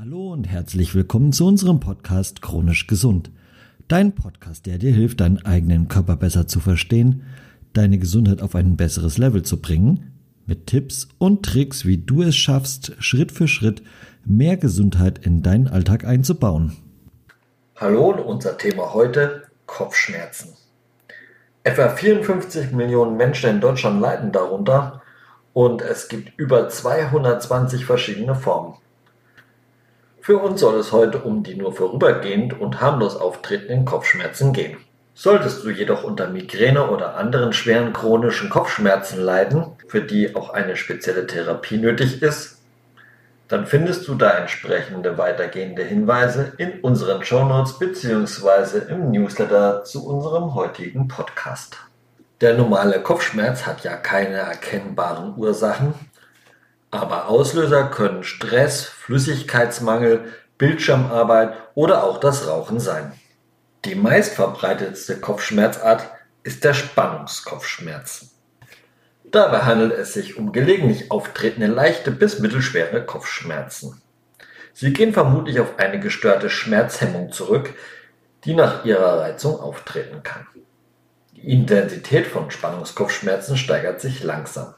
Hallo und herzlich willkommen zu unserem Podcast Chronisch Gesund. Dein Podcast, der dir hilft, deinen eigenen Körper besser zu verstehen, deine Gesundheit auf ein besseres Level zu bringen, mit Tipps und Tricks, wie du es schaffst, Schritt für Schritt mehr Gesundheit in deinen Alltag einzubauen. Hallo und unser Thema heute Kopfschmerzen. Etwa 54 Millionen Menschen in Deutschland leiden darunter und es gibt über 220 verschiedene Formen. Für uns soll es heute um die nur vorübergehend und harmlos auftretenden Kopfschmerzen gehen. Solltest du jedoch unter Migräne oder anderen schweren chronischen Kopfschmerzen leiden, für die auch eine spezielle Therapie nötig ist, dann findest du da entsprechende weitergehende Hinweise in unseren Shownotes bzw. im Newsletter zu unserem heutigen Podcast. Der normale Kopfschmerz hat ja keine erkennbaren Ursachen aber Auslöser können Stress, Flüssigkeitsmangel, Bildschirmarbeit oder auch das Rauchen sein. Die meistverbreitetste Kopfschmerzart ist der Spannungskopfschmerz. Dabei handelt es sich um gelegentlich auftretende leichte bis mittelschwere Kopfschmerzen. Sie gehen vermutlich auf eine gestörte Schmerzhemmung zurück, die nach ihrer Reizung auftreten kann. Die Intensität von Spannungskopfschmerzen steigert sich langsam.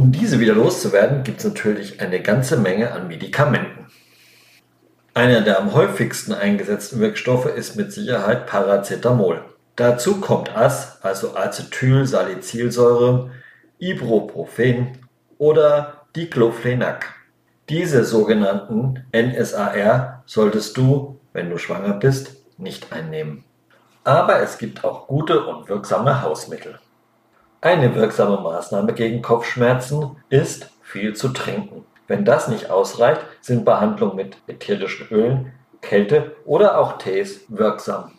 Um diese wieder loszuwerden, gibt es natürlich eine ganze Menge an Medikamenten. Einer der am häufigsten eingesetzten Wirkstoffe ist mit Sicherheit Paracetamol. Dazu kommt AS, also Acetylsalicylsäure, Ibuprofen oder Diclofenac. Diese sogenannten NSAR solltest du, wenn du schwanger bist, nicht einnehmen. Aber es gibt auch gute und wirksame Hausmittel. Eine wirksame Maßnahme gegen Kopfschmerzen ist, viel zu trinken. Wenn das nicht ausreicht, sind Behandlungen mit ätherischen Ölen, Kälte oder auch Tees wirksam.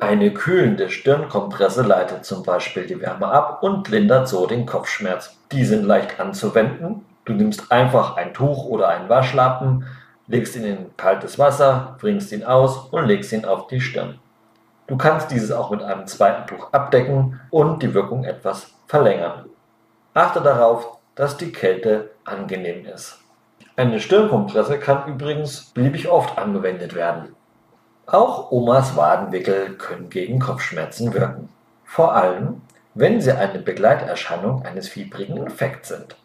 Eine kühlende Stirnkompresse leitet zum Beispiel die Wärme ab und lindert so den Kopfschmerz. Die sind leicht anzuwenden. Du nimmst einfach ein Tuch oder einen Waschlappen, legst ihn in kaltes Wasser, bringst ihn aus und legst ihn auf die Stirn. Du kannst dieses auch mit einem zweiten Tuch abdecken und die Wirkung etwas verlängern. Achte darauf, dass die Kälte angenehm ist. Eine Stirnkompresse kann übrigens beliebig oft angewendet werden. Auch Omas Wadenwickel können gegen Kopfschmerzen wirken. Vor allem, wenn sie eine Begleiterscheinung eines fiebrigen Infekts sind.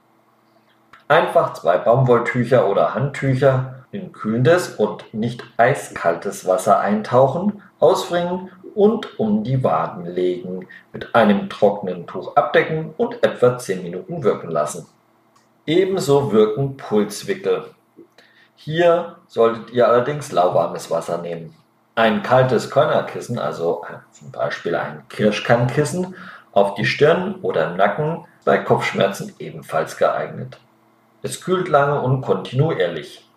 Einfach zwei Baumwolltücher oder Handtücher in kühlendes und nicht eiskaltes Wasser eintauchen ausbringen und um die Waden legen, mit einem trockenen Tuch abdecken und etwa 10 Minuten wirken lassen. Ebenso wirken Pulswickel. Hier solltet ihr allerdings lauwarmes Wasser nehmen. Ein kaltes Körnerkissen, also zum Beispiel ein Kirschkernkissen, auf die Stirn oder im Nacken bei Kopfschmerzen ebenfalls geeignet. Es kühlt lange und kontinuierlich.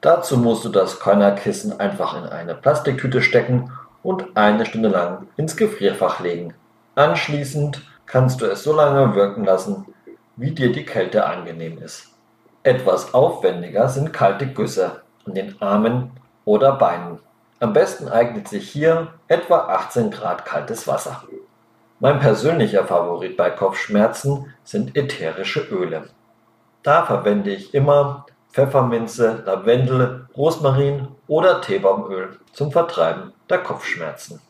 Dazu musst du das Körnerkissen einfach in eine Plastiktüte stecken und eine Stunde lang ins Gefrierfach legen. Anschließend kannst du es so lange wirken lassen, wie dir die Kälte angenehm ist. Etwas aufwendiger sind kalte Güsse an den Armen oder Beinen. Am besten eignet sich hier etwa 18 Grad kaltes Wasser. Mein persönlicher Favorit bei Kopfschmerzen sind ätherische Öle. Da verwende ich immer Pfefferminze, Lavendel, Rosmarin oder Teebaumöl zum Vertreiben der Kopfschmerzen.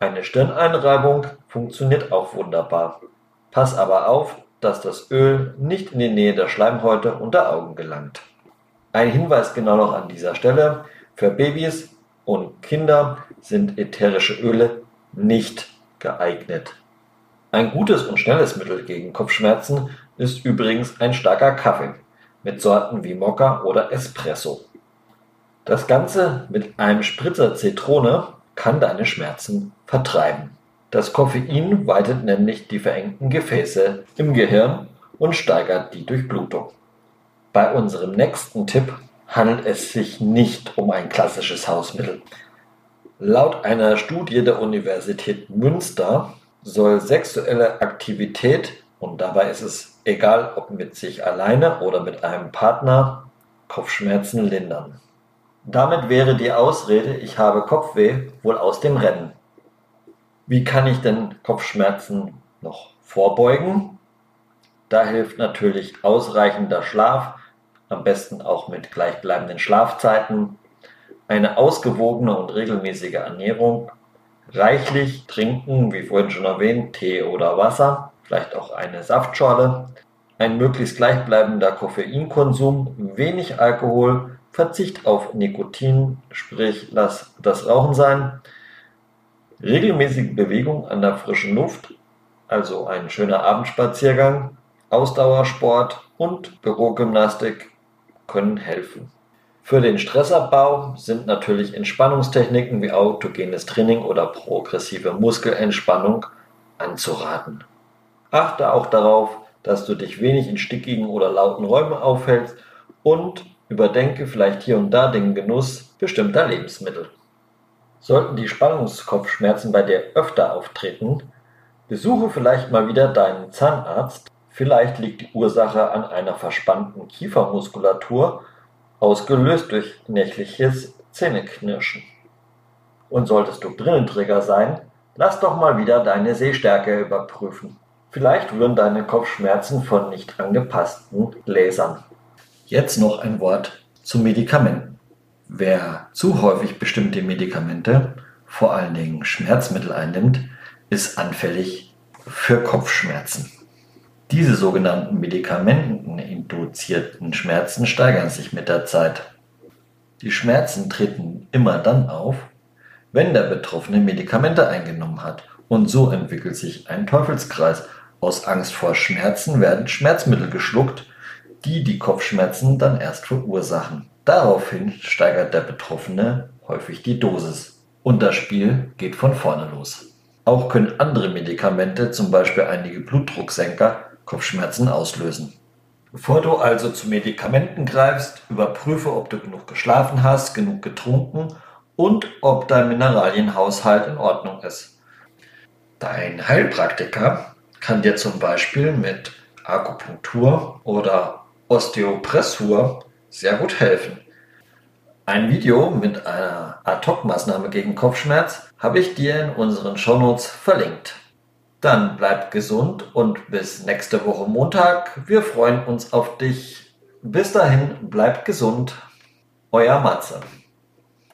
Eine Stirneinreibung funktioniert auch wunderbar. Pass aber auf, dass das Öl nicht in die Nähe der Schleimhäute und der Augen gelangt. Ein Hinweis genau noch an dieser Stelle. Für Babys und Kinder sind ätherische Öle nicht geeignet. Ein gutes und schnelles Mittel gegen Kopfschmerzen ist übrigens ein starker Kaffee mit Sorten wie Mokka oder Espresso. Das Ganze mit einem Spritzer Zitrone kann deine Schmerzen vertreiben. Das Koffein weitet nämlich die verengten Gefäße im Gehirn und steigert die Durchblutung. Bei unserem nächsten Tipp handelt es sich nicht um ein klassisches Hausmittel. Laut einer Studie der Universität Münster soll sexuelle Aktivität und dabei ist es egal, ob mit sich alleine oder mit einem Partner, Kopfschmerzen lindern. Damit wäre die Ausrede, ich habe Kopfweh, wohl aus dem Rennen. Wie kann ich denn Kopfschmerzen noch vorbeugen? Da hilft natürlich ausreichender Schlaf, am besten auch mit gleichbleibenden Schlafzeiten, eine ausgewogene und regelmäßige Ernährung, reichlich trinken, wie vorhin schon erwähnt, Tee oder Wasser, vielleicht auch eine Saftschorle, ein möglichst gleichbleibender Koffeinkonsum, wenig Alkohol, Verzicht auf Nikotin, sprich lass das Rauchen sein, regelmäßige Bewegung an der frischen Luft, also ein schöner Abendspaziergang, Ausdauersport und Bürogymnastik können helfen. Für den Stressabbau sind natürlich Entspannungstechniken wie autogenes Training oder progressive Muskelentspannung anzuraten. Achte auch darauf, dass du dich wenig in stickigen oder lauten Räumen aufhältst und überdenke vielleicht hier und da den Genuss bestimmter Lebensmittel. Sollten die Spannungskopfschmerzen bei dir öfter auftreten, besuche vielleicht mal wieder deinen Zahnarzt. Vielleicht liegt die Ursache an einer verspannten Kiefermuskulatur, ausgelöst durch nächtliches Zähneknirschen. Und solltest du Brillenträger sein, lass doch mal wieder deine Sehstärke überprüfen. Vielleicht rühren deine Kopfschmerzen von nicht angepassten Gläsern. Jetzt noch ein Wort zu Medikamenten. Wer zu häufig bestimmte Medikamente, vor allen Dingen Schmerzmittel einnimmt, ist anfällig für Kopfschmerzen. Diese sogenannten medikamenteninduzierten Schmerzen steigern sich mit der Zeit. Die Schmerzen treten immer dann auf, wenn der Betroffene Medikamente eingenommen hat. Und so entwickelt sich ein Teufelskreis. Aus Angst vor Schmerzen werden Schmerzmittel geschluckt, die die Kopfschmerzen dann erst verursachen. Daraufhin steigert der Betroffene häufig die Dosis. Und das Spiel geht von vorne los. Auch können andere Medikamente, zum Beispiel einige Blutdrucksenker, Kopfschmerzen auslösen. Bevor du also zu Medikamenten greifst, überprüfe, ob du genug geschlafen hast, genug getrunken und ob dein Mineralienhaushalt in Ordnung ist. Dein Heilpraktiker kann dir zum Beispiel mit Akupunktur oder Osteopressur sehr gut helfen. Ein Video mit einer Ad-Hoc-Maßnahme gegen Kopfschmerz habe ich dir in unseren Shownotes verlinkt. Dann bleib gesund und bis nächste Woche Montag. Wir freuen uns auf dich. Bis dahin, bleib gesund. Euer Matze.